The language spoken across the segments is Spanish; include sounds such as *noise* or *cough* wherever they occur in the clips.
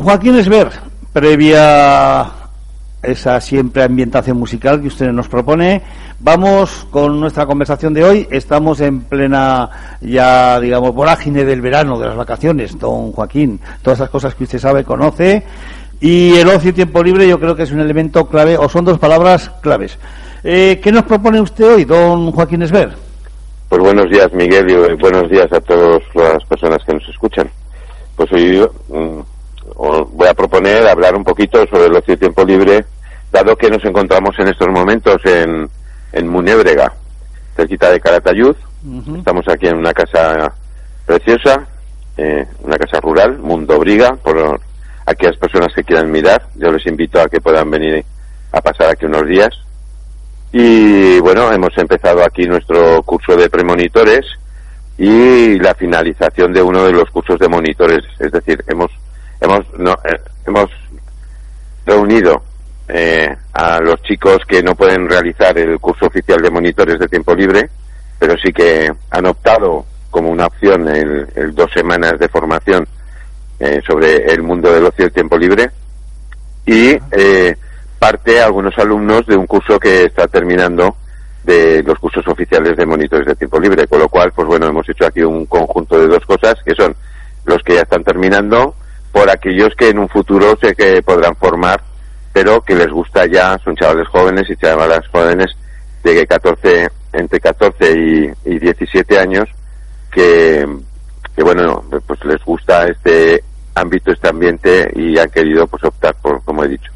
Don Joaquín Esber, previa esa siempre ambientación musical que usted nos propone, vamos con nuestra conversación de hoy. Estamos en plena, ya digamos, vorágine del verano, de las vacaciones, don Joaquín. Todas esas cosas que usted sabe, conoce. Y el ocio y tiempo libre yo creo que es un elemento clave, o son dos palabras claves. Eh, ¿Qué nos propone usted hoy, don Joaquín Esber? Pues buenos días, Miguel, y eh, buenos días a todas las personas que nos escuchan. Pues hoy mm, os voy a proponer hablar un poquito sobre el ocio y tiempo libre, dado que nos encontramos en estos momentos en, en Munébrega, cerquita de Caratayud. Estamos aquí en una casa preciosa, eh, una casa rural, Mundo Briga, por aquellas personas que quieran mirar. Yo les invito a que puedan venir a pasar aquí unos días. Y bueno, hemos empezado aquí nuestro curso de premonitores y la finalización de uno de los cursos de monitores. Es decir, hemos hemos no, eh, hemos reunido eh, a los chicos que no pueden realizar el curso oficial de monitores de tiempo libre, pero sí que han optado como una opción el, dos semanas de formación eh, sobre el mundo del ocio y el tiempo libre. Y eh, parte algunos alumnos de un curso que está terminando de los cursos oficiales de monitores de tiempo libre, con lo cual, pues bueno, hemos hecho aquí un conjunto de dos cosas que son los que ya están terminando por aquellos que en un futuro sé que podrán formar, pero que les gusta ya, son chavales jóvenes y chavalas jóvenes de 14, entre 14 y, y 17 años, que, que bueno, pues les gusta este ámbito, este ambiente y han querido pues optar por, como he dicho,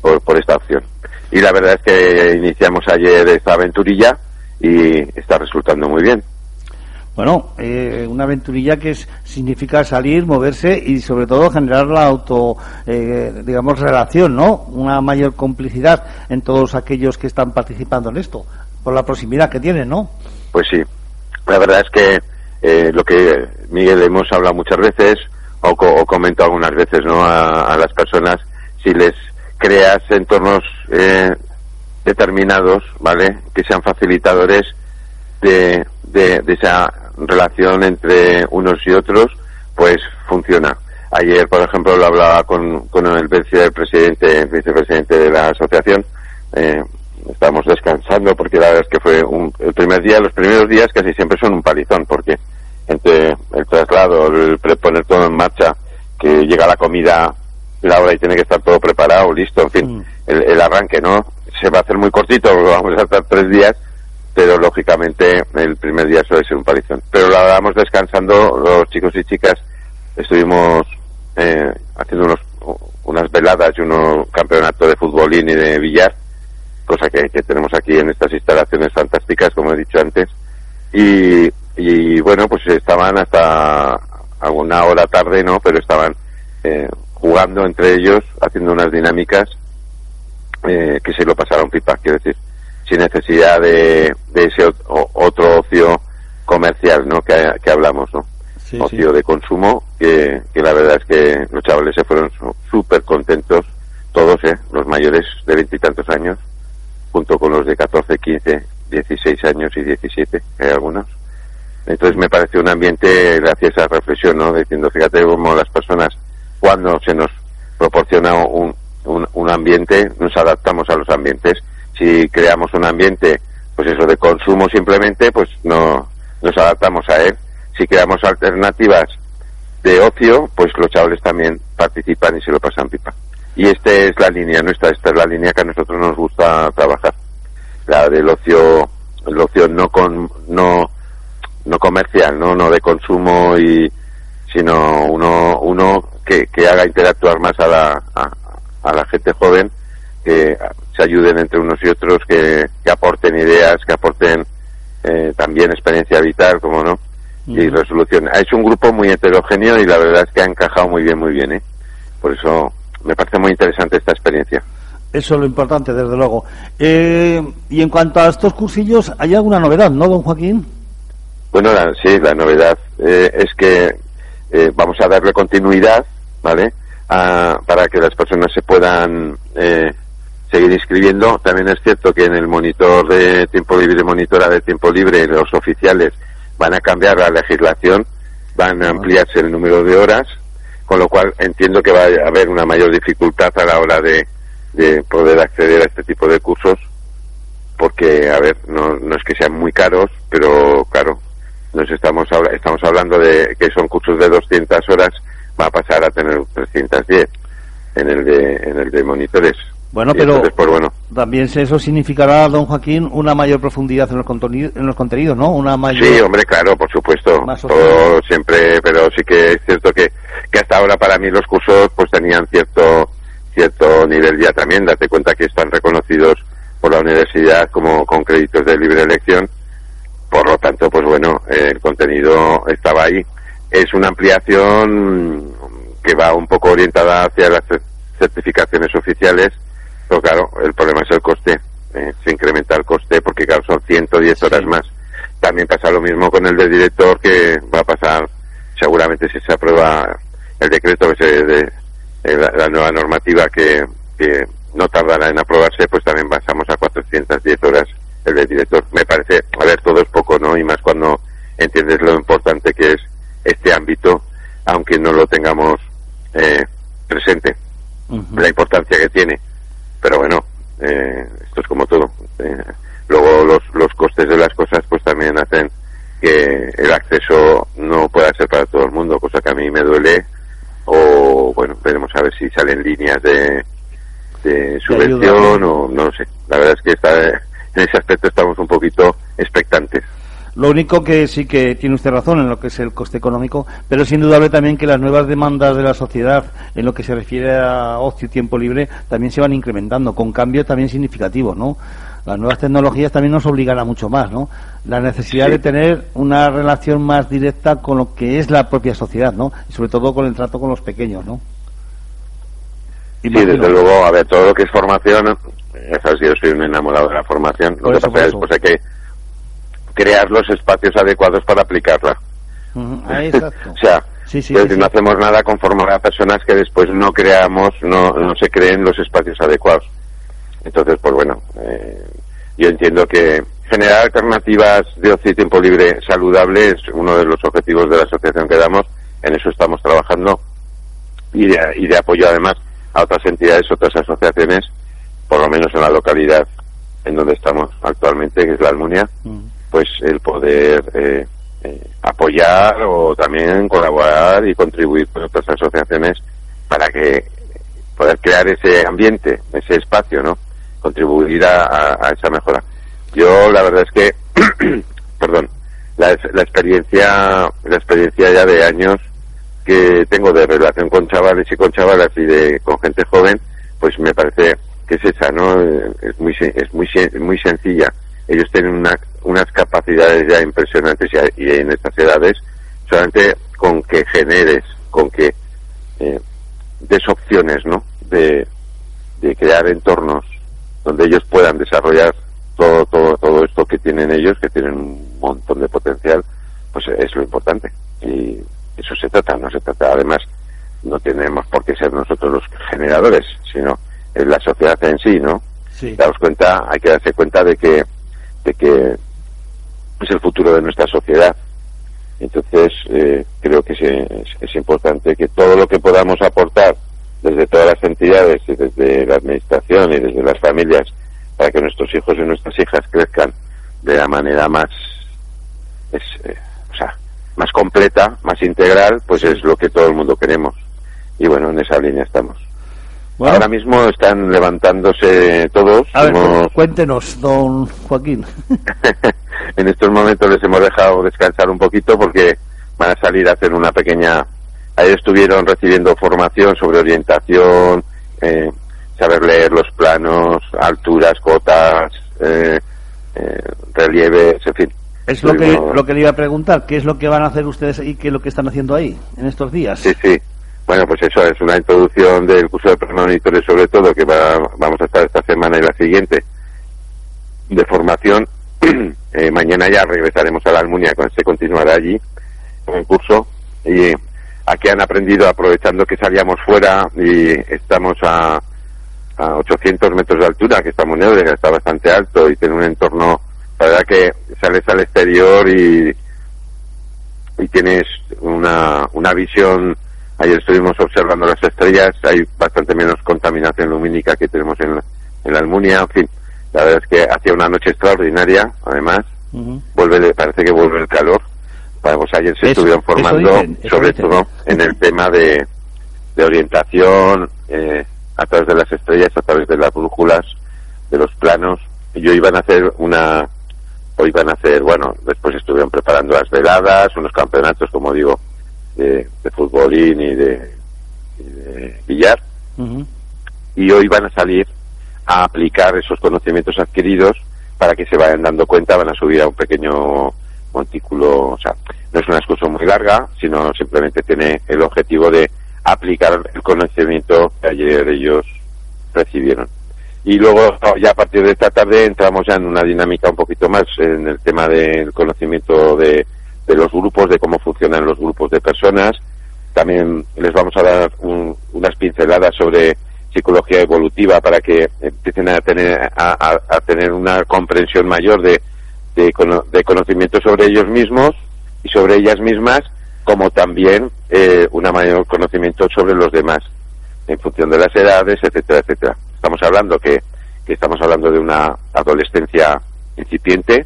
por, por esta opción. Y la verdad es que iniciamos ayer esta aventurilla y está resultando muy bien. Bueno, eh, una aventurilla que es, significa salir, moverse y sobre todo generar la auto, eh, digamos, relación, ¿no? Una mayor complicidad en todos aquellos que están participando en esto, por la proximidad que tienen, ¿no? Pues sí, la verdad es que eh, lo que Miguel hemos hablado muchas veces o, co o comento algunas veces, ¿no? A, a, las personas si les creas entornos eh, determinados, ¿vale? Que sean facilitadores de, de, de esa relación entre unos y otros, pues funciona. Ayer, por ejemplo, lo hablaba con, con el vicepresidente, vicepresidente de la asociación. Eh, estamos descansando porque la verdad es que fue un, el primer día, los primeros días casi siempre son un palizón porque entre el traslado, el poner todo en marcha, que llega la comida, la hora y tiene que estar todo preparado, listo, en fin, Mm. el, el arranque, ¿no? Se va a hacer muy cortito, porque vamos a estar tres días, pero lógicamente el primer día suele ser un palizón. Pero la vamos descansando, los chicos y chicas estuvimos eh, haciendo unos, unas veladas y unos campeonatos de futbolín y de billar, cosa que, que tenemos aquí en estas instalaciones fantásticas, como he dicho antes. Y, y bueno, pues estaban hasta alguna hora tarde, ¿no? Pero estaban eh, jugando entre ellos, haciendo unas dinámicas eh, que se lo pasaron pipa, quiero decir, sin necesidad de, de ese otro ocio comercial, ¿no? Que, que hablamos, ¿no? Sí, ocio sí. de consumo, que, que la verdad es que los chavales se fueron súper contentos, todos, ¿eh? Los mayores de veintitantos años, junto con los de 14, 15, 16 años y 17, que hay algunos. Entonces me pareció un ambiente, gracias a esa reflexión, ¿no? Diciendo, fíjate cómo las personas, cuando se nos proporciona un, un, un ambiente, nos adaptamos a los ambientes. Si creamos un ambiente, pues eso, de consumo simplemente, pues no nos adaptamos a él. Si creamos alternativas de ocio, pues los chavales también participan y se lo pasan pipa. Y esta es la línea nuestra, esta es la línea que a nosotros nos gusta trabajar. La del ocio, el ocio no con, no, no comercial, no, no de consumo y, sino uno, uno que, que haga interactuar más a la, a, a la gente joven, que se ayuden entre unos y otros, que, que aporten ideas, que aporten eh, también experiencia vital, como no, y resolución. Es un grupo muy heterogéneo y la verdad es que ha encajado muy bien, muy bien, ¿eh? Por eso me parece muy interesante esta experiencia. Eso es lo importante, desde luego. Eh, y en cuanto a estos cursillos, ¿hay alguna novedad, no, don Joaquín? Bueno, la- sí, la novedad eh, es que eh, vamos a darle continuidad, ¿vale? A- para que las personas se puedan eh, seguir inscribiendo. También es cierto que en el monitor de tiempo libre, monitora de tiempo libre, los oficiales van a cambiar la legislación, van a ampliarse el número de horas, con lo cual entiendo que va a haber una mayor dificultad a la hora de, de poder acceder a este tipo de cursos porque a ver no, no es que sean muy caros pero claro nos estamos estamos hablando de que son cursos de 200 horas va a pasar a tener 310 en el de en el de monitores Bueno, Y pero entonces, pues bueno también eso significará, don Joaquín, una mayor profundidad en los, contenidos, en los contenidos, ¿no? Una mayor... Sí, hombre, claro, por supuesto. Todo siempre, pero sí que es cierto que, que hasta ahora para mí los cursos pues tenían cierto cierto nivel ya también. Date cuenta que están reconocidos por la universidad como con créditos de libre elección. Por lo tanto, pues bueno, el contenido estaba ahí. Es una ampliación que va un poco orientada hacia las cer- certificaciones oficiales, pero claro, el problema es el coste. eh, se incrementa el coste porque claro, son 110 horas más. También pasa lo mismo con el de director que va a pasar, seguramente si se aprueba el decreto que se, de, la, la nueva normativa que, que no tardará en aprobarse, pues también pasamos a 410 horas el de director. Me parece, a ver, todo es poco, ¿no? Y más cuando entiendes lo importante que es este ámbito, aunque no lo tengamos eh, presente, la importancia que tiene. Pero bueno, eh, esto es como todo. Eh, luego los, los costes de las cosas pues también hacen que el acceso no pueda ser para todo el mundo, cosa que a mí me duele. O bueno, veremos a ver si salen líneas de, de subvención o no lo sé. La verdad es que está, en ese aspecto estamos un poquito expectantes. Lo único que sí que tiene usted razón en lo que es el coste económico, pero es indudable también que las nuevas demandas de la sociedad en lo que se refiere a ocio y tiempo libre también se van incrementando, con cambios también significativos, ¿no? Las nuevas tecnologías también nos obligan a mucho más, ¿no? La necesidad Sí. de tener una relación más directa con lo que es la propia sociedad, ¿no? Y sobre todo con el trato con los pequeños, ¿no? Sí, desde luego, a ver, todo lo que es formación, yo soy un enamorado de la formación, Por lo eso, que pasa es pues que crear los espacios adecuados para aplicarla. *laughs* Ah, exacto. o sea, Sí, no hacemos nada conforme a personas que después no creamos, no, no se creen los espacios adecuados. Entonces, pues bueno, eh, yo entiendo que generar alternativas de ocio y tiempo libre saludable es uno de los objetivos de la asociación que damos. En eso estamos trabajando y de, y de apoyo además a otras entidades, otras asociaciones, por lo menos en la localidad en donde estamos actualmente, que es la Almunia. Pues el poder eh, eh, apoyar o también colaborar y contribuir con otras asociaciones para que poder crear ese ambiente, ese espacio, ¿no? Contribuir a, esa mejora. Yo la verdad es que, *clears throat* perdón, la, la experiencia, la experiencia ya de años que tengo de relación con chavales y con chavalas y de con gente joven, pues me parece que es esa, ¿no? Es muy es muy muy sencilla. Ellos tienen una- unas capacidades ya impresionantes y, en estas edades solamente con que generes, con que eh, des opciones, ¿no? De, de crear entornos donde ellos puedan desarrollar todo, todo, todo esto que tienen ellos, que tienen un montón de potencial, pues es lo importante. Y eso se trata, no se trata, además, no tenemos por qué ser nosotros los generadores, sino en la sociedad en sí, ¿no? Sí. Daos cuenta, hay que darse cuenta de que, de que es el futuro de nuestra sociedad. Entonces, eh, creo que es importante que todo lo que podamos aportar desde todas las entidades y desde la administración y desde las familias para que nuestros hijos y nuestras hijas crezcan de la manera más, es, eh, o sea, más completa, más integral, pues es lo que todo el mundo queremos. Y bueno, en esa línea estamos. Bueno, Ahora mismo están levantándose todos. a ver, Hemos- cuéntenos, don Joaquín. *laughs* *laughs* en estos momentos les hemos dejado descansar un poquito porque van a salir a hacer una pequeña... Ayer estuvieron recibiendo formación sobre orientación, eh, saber leer los planos, alturas, cotas, eh, eh, relieves, en fin. Es lo que, lo que le iba a preguntar, ¿qué es lo que van a hacer ustedes y qué es lo que están haciendo ahí en estos días? Sí, sí. Bueno, pues eso es una introducción del curso de premonitores sobre todo, que va- vamos a estar esta semana y la siguiente, de formación. *clears throat* Eh, mañana ya regresaremos a la Almunia, se continuará allí con el curso. Y aquí han aprendido, aprovechando que salíamos fuera y estamos a, a 800 metros de altura, que está muy que está bastante alto y tiene un entorno, la verdad que sales al exterior y, y tienes una, una visión. Ayer estuvimos observando las estrellas, hay bastante menos contaminación lumínica que tenemos en la, en la Almunia. En fin, la verdad es que hacía una noche extraordinaria, además. Ujú. Vuelve, parece que vuelve el calor. Bueno, pues ayer se Eso- estuvieron formando, dicen, sobre dicen. todo en el tema de, de orientación, eh, a través de las estrellas, a través de las brújulas, de los planos. Y hoy iban a hacer una, hoy van a hacer, bueno, después estuvieron preparando las veladas, unos campeonatos, como digo, de, de futbolín y de, y de billar. Y hoy van a salir a aplicar esos conocimientos adquiridos para que se vayan dando cuenta, van a subir a un pequeño montículo, o sea, no es una excursión muy larga, sino simplemente tiene el objetivo de aplicar el conocimiento que ayer ellos recibieron. Y luego, ya a partir de esta tarde, entramos ya en una dinámica un poquito más en el tema del conocimiento de, de los grupos, de cómo funcionan los grupos de personas. También les vamos a dar un- unas pinceladas sobre psicología evolutiva para que empiecen a tener, a, tener una comprensión mayor de, de, de conocimiento sobre ellos mismos y sobre ellas mismas, como también eh, un mayor conocimiento sobre los demás en función de las edades, etcétera, etcétera. Estamos hablando que, que estamos hablando de una adolescencia incipiente,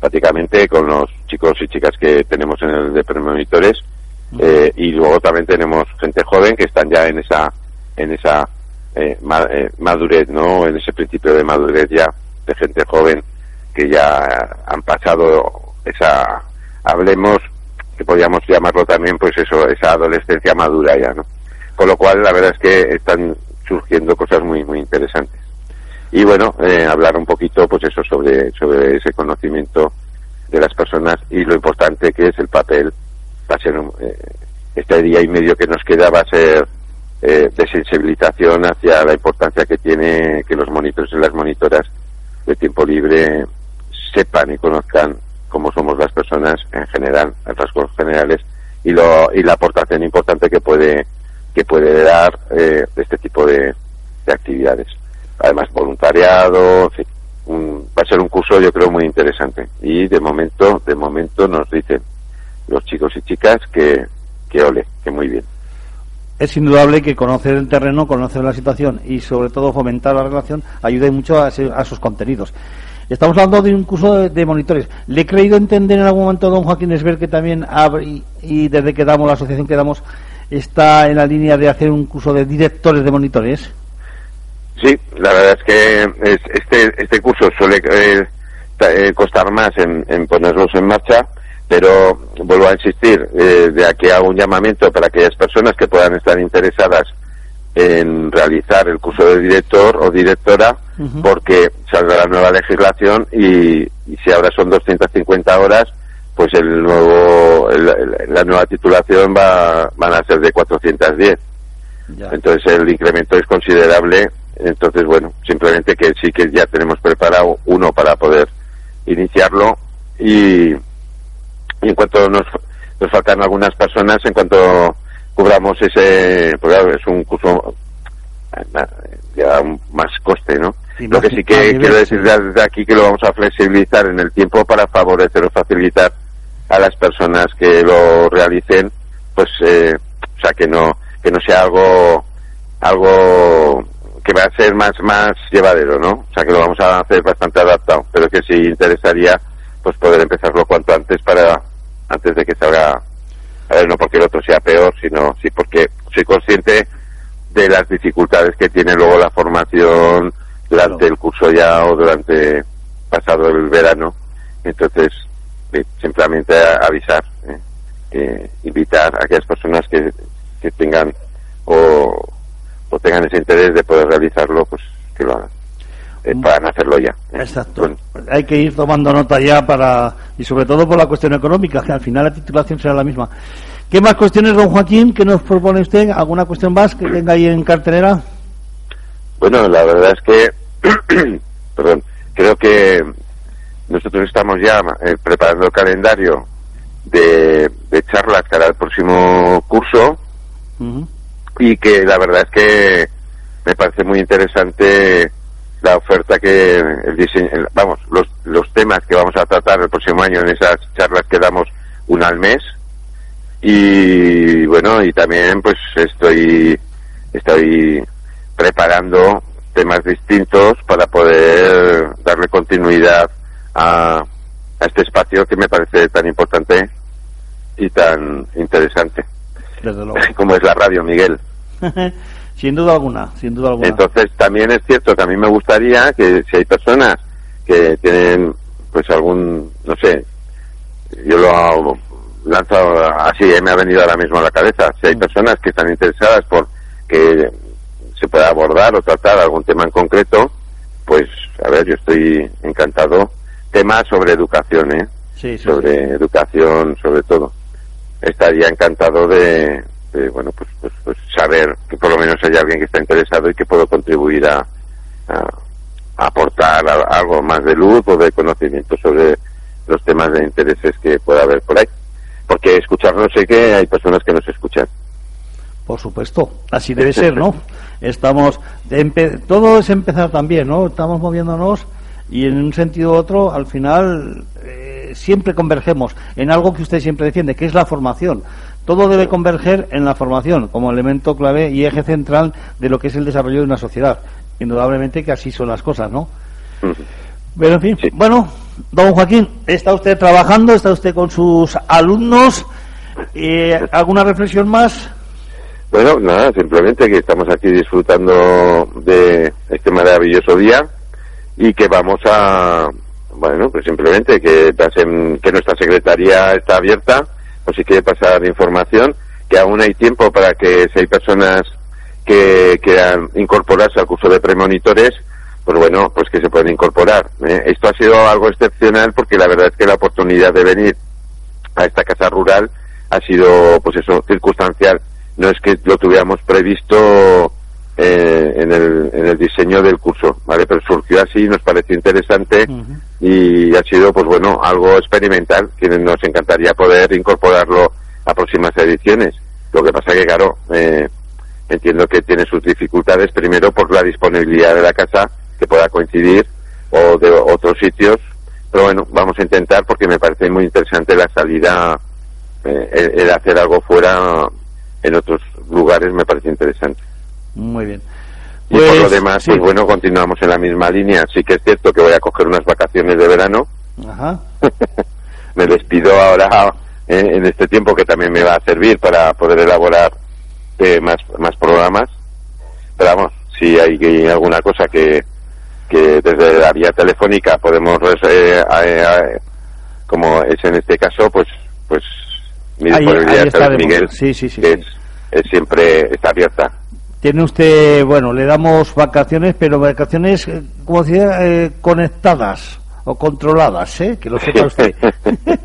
prácticamente con los chicos y chicas que tenemos en el de premonitores, eh, y luego también tenemos gente joven que están ya en esa en esa eh, ma- eh, madurez, ¿no? En ese principio de madurez ya de gente joven que ya han pasado esa hablemos que podríamos llamarlo también pues eso esa adolescencia madura ya, ¿no? Con lo cual la verdad es que están surgiendo cosas muy muy interesantes. Y bueno, eh, hablar un poquito pues eso sobre sobre ese conocimiento de las personas y lo importante que es el papel va a ser un- eh, este día y medio que nos queda va a ser eh, de sensibilización hacia la importancia que tiene que los monitores y las monitoras de tiempo libre sepan y conozcan cómo somos las personas en general, en rasgos generales, y, lo, y la aportación importante que puede, que puede dar eh, este tipo de, de actividades. Además, voluntariado, un- va a ser un curso yo creo muy interesante. Y de momento, de momento nos dicen los chicos y chicas que, que ole, que muy bien. Es indudable que conocer el terreno, conocer la situación y sobre todo fomentar la relación ayuda mucho a, a sus contenidos. Estamos hablando de un curso de, monitores. Le he creído entender en algún momento, don Joaquín Esber, que también abre, y desde que damos la asociación que damos, está en la línea de hacer un curso de directores de monitores. Sí, la verdad es que es- este, este curso suele eh, eh, costar más en, en ponerlos en marcha, pero vuelvo a insistir, eh, de aquí hago un llamamiento para aquellas personas que puedan estar interesadas en realizar el curso de director o directora, porque saldrá la nueva legislación y, y si ahora son 250 horas, pues el nuevo, el- el- la nueva titulación va, van a ser de 410. Ya. Entonces el incremento es considerable. Entonces, bueno, simplemente que sí que ya tenemos preparado uno para poder iniciarlo y, y en cuanto nos, nos faltan algunas personas, en cuanto cubramos ese, pues claro, es un curso ya más coste, ¿no? Sí, Lo que sí que nivel, quiero decir desde aquí que lo vamos a flexibilizar en el tiempo para favorecer o facilitar a las personas que lo realicen, pues, eh, o sea, que no que no sea algo algo que va a ser más más llevadero, ¿no? O sea, que lo vamos a hacer bastante adaptado, pero que sí interesaría pues poder empezarlo cuanto antes para antes de que salga a ver, no porque el otro sea peor, sino sí porque soy consciente de las dificultades que tiene luego la formación durante Claro. el curso ya o durante pasado el verano. Entonces, simplemente avisar, ¿eh? Eh, invitar a aquellas personas que, que tengan o, o tengan ese interés de poder realizarlo, pues que lo hagan. Eh, Mm. puedan hacerlo ya. ¿eh? Exacto. Bueno, Hay que ir tomando nota ya para y sobre todo por la cuestión económica, que al final la titulación será la misma. ¿Qué más cuestiones, don Joaquín, que nos propone usted? ¿Alguna cuestión más que tenga ahí en cartelera? Bueno, la verdad es que, *clears throat* perdón, creo que nosotros estamos ya eh, preparando el calendario de, de charlas para el próximo curso. Y que la verdad es que me parece muy interesante la oferta que el diseño, vamos, los, los temas que vamos a tratar el próximo año en esas charlas que damos una al mes. Y bueno y también pues estoy estoy preparando temas distintos para poder darle continuidad a, a este espacio que me parece tan importante y tan interesante. Desde luego. *laughs* como es la radio Miguel *laughs* sin duda alguna, sin duda alguna. entonces también es cierto que a mí me gustaría que si hay personas que tienen pues algún no sé yo lo hago- lanzo así eh, me ha venido ahora mismo a la cabeza si hay Mm. personas que están interesadas por que se pueda abordar o tratar algún tema en concreto pues a ver yo estoy encantado temas sobre educación eh sí, sí, sobre educación sobre todo estaría encantado de, de, bueno pues, pues pues saber que por lo menos hay alguien que está interesado y que puedo contribuir a, a- a aportar a- algo más de luz o de conocimiento sobre los temas de intereses que pueda haber por ahí porque escucharnos sé que hay personas que nos escuchan Por supuesto, así debe ser, ¿no? *laughs* Estamos, todo es empezar también, ¿no? Estamos moviéndonos y en un sentido u otro, al final, eh, siempre convergemos en algo que usted siempre defiende, que es la formación. Todo debe converger en la formación como elemento clave y eje central de lo que es el desarrollo de una sociedad. Indudablemente que así son las cosas, ¿no? Pero en fin, Sí. bueno, don Joaquín, está usted trabajando, está usted con sus alumnos. Eh, ¿Alguna reflexión más? Bueno, nada, simplemente que estamos aquí disfrutando de este maravilloso día y que vamos a, bueno, pues simplemente que nuestra secretaría está abierta, o si quiere pasar información, que aún hay tiempo para que si hay personas que quieran incorporarse al curso de premonitores, pues bueno, pues que se pueden incorporar. ¿eh? Esto ha sido algo excepcional porque la verdad es que la oportunidad de venir a esta casa rural ha sido, pues eso, circunstancial. No es que lo tuviéramos previsto eh, en, el, en el diseño del curso, ¿vale? Pero surgió así, nos pareció interesante y ha sido, pues bueno, algo experimental, que nos encantaría poder incorporarlo a próximas ediciones. Lo que pasa que, claro, eh, entiendo que tiene sus dificultades, primero por la disponibilidad de la casa, que pueda coincidir, o de otros sitios, pero bueno, vamos a intentar porque me parece muy interesante la salida, eh, el, el hacer algo fuera en otros lugares me parece interesante. Muy bien. y por Pues, lo demás, sí. pues bueno, continuamos en la misma línea. Sí que es cierto que voy a coger unas vacaciones de verano. Ajá. *laughs* me despido ahora eh, en este tiempo que también me va a servir para poder elaborar eh, más, más programas. Pero vamos, si hay alguna cosa que, que desde la vía telefónica podemos, eh, eh, eh, como es en este caso, pues pues mi Ahí- disponibilidad, ahí ¿sabes, estaremos. Miguel, Sí, sí, sí, es, sí. es siempre está abierta. Tiene usted, bueno, le damos vacaciones, pero vacaciones, eh, como decía, eh, conectadas o controladas, ¿eh? Que lo sepa usted. *laughs* *laughs*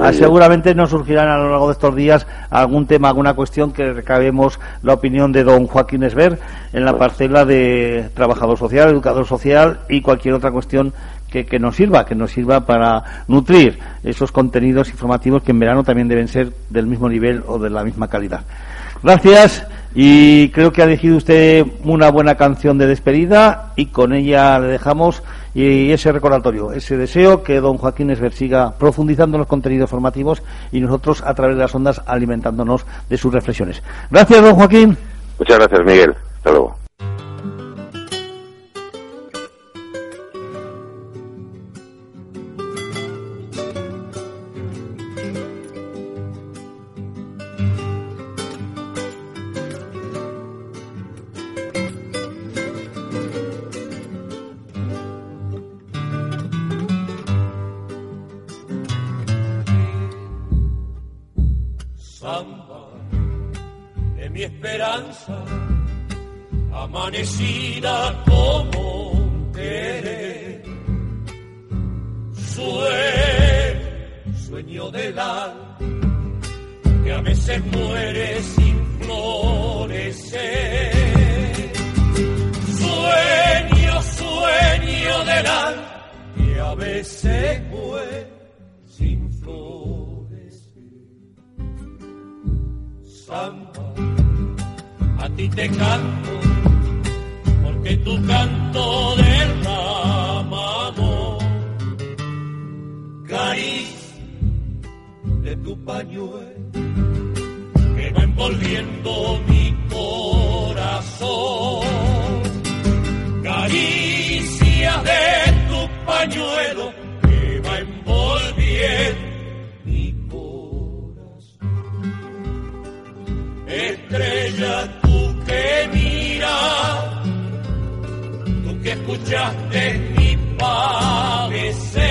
Ah, seguramente nos surgirán a lo largo de estos días algún tema, alguna cuestión que recabemos la opinión de don Joaquín Esber en la parcela de trabajador social, educador social y cualquier otra cuestión que, que nos sirva, que nos sirva para nutrir esos contenidos informativos que en verano también deben ser del mismo nivel o de la misma calidad. Gracias y creo que ha elegido usted una buena canción de despedida y con ella le dejamos ese recordatorio, ese deseo que don Joaquín Esber siga profundizando en los contenidos formativos y nosotros a través de las ondas alimentándonos de sus reflexiones. Gracias don Joaquín. Muchas gracias, Miguel. Hasta luego. Veces muere sin florecer samba, a ti te canto, porque tu canto derrama amor. Caricia de tu pañuelo, que va envolviendo mi corazón. Caricia de pañuelo, que va envolviendo mi corazón. Estrella, tú que miras, tú que escuchaste mi padecer.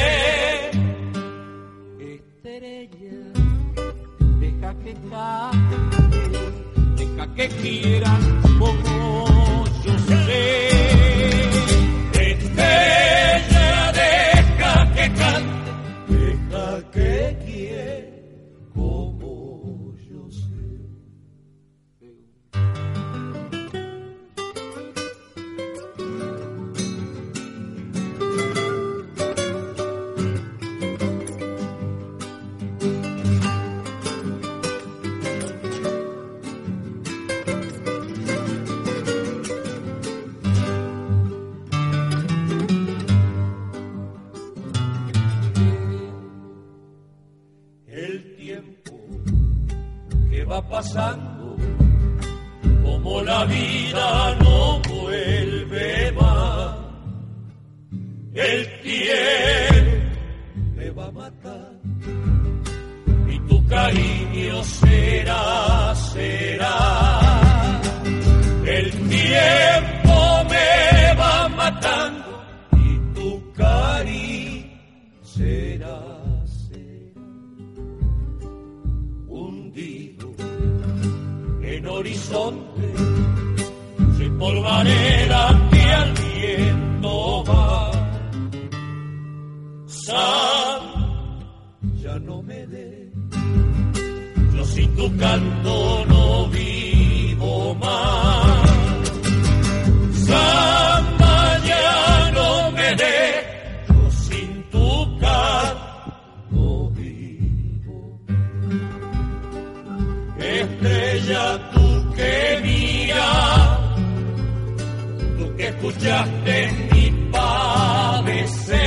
Estrella, deja que cante, deja que quieran como pasando, como la vida no vuelve más. El tiempo me va a matar y tu cariño será, será. Polvareda que al viento va. Sam, ya no me dé, yo sin tu canto no escuchaste mi padecer.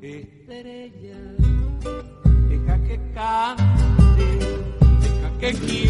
Estrella, deja que cante, deja que quiera